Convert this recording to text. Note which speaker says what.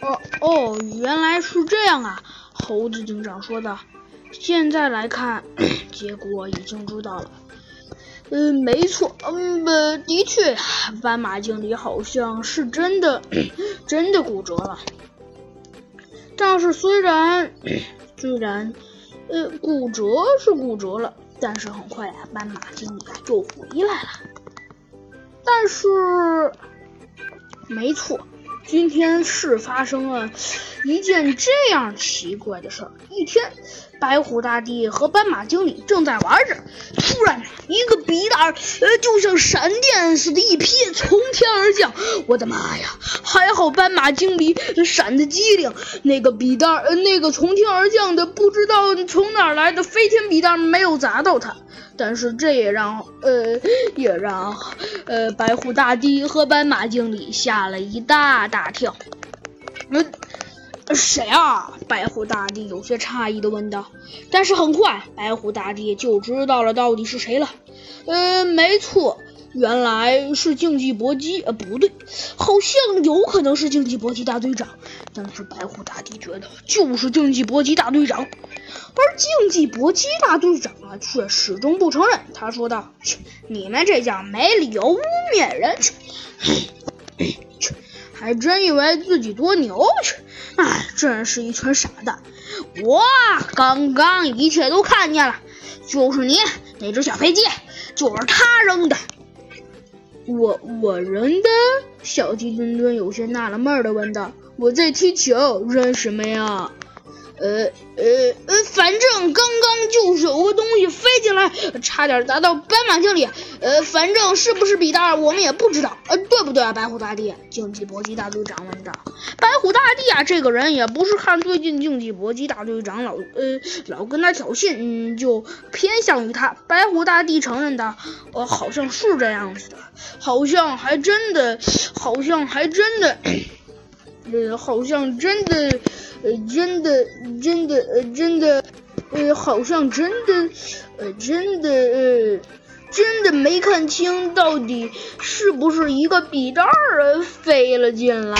Speaker 1: 哦哦，原来是这样啊！猴子警长说道。现在来看，结果已经知道了。嗯，没错，嗯，的确，斑马经理好像是真的，真的骨折了。但是虽然 虽然，呃，骨折是骨折了，但是很快啊，斑马经理就回来了。但是，没错。今天是发生了一件这样奇怪的事儿。一天，白虎大帝和斑马经理正在玩着，突然一个笔袋，呃，就像闪电似的，一劈从天而降。我的妈呀！还好斑马经理闪的机灵，那个笔袋儿，那个从天而降的不知道从哪来的飞天笔袋没有砸到他。但是这也让呃也让呃白虎大帝和斑马经理吓了一大大跳。嗯，谁啊？白虎大帝有些诧异的问道。但是很快，白虎大帝就知道了到底是谁了。呃，没错，原来是竞技搏击。呃，不对，好像有可能是竞技搏击大队长。但是白虎大帝觉得就是竞技搏击大队长。而竞技搏击大队长啊，却始终不承认。他说道：“切，你们这叫没理由污蔑人，切，切，还真以为自己多牛，去，哎，真是一群傻蛋！我刚刚一切都看见了，就是你那只小飞机，就是他扔的。我我扔的？”小鸡墩墩有些纳了闷的问道：“我在踢球，扔什么呀？”呃呃呃，反正刚刚就是有个东西飞进来，差点砸到斑马经理。呃，反正是不是笔袋，我们也不知道。呃，对不对啊，白虎大帝？竞技搏击大队长问道。白虎大帝啊，这个人也不是看最近竞技搏击大队长老呃老跟他挑衅，嗯就偏向于他。白虎大帝承认的，呃，好像是这样子的，好像还真的，好像还真的，呃，好像真的。呃，真的，真的，呃，真的，呃，好像真的，呃，真的，呃，真的没看清到底是不是一个笔袋儿飞了进来。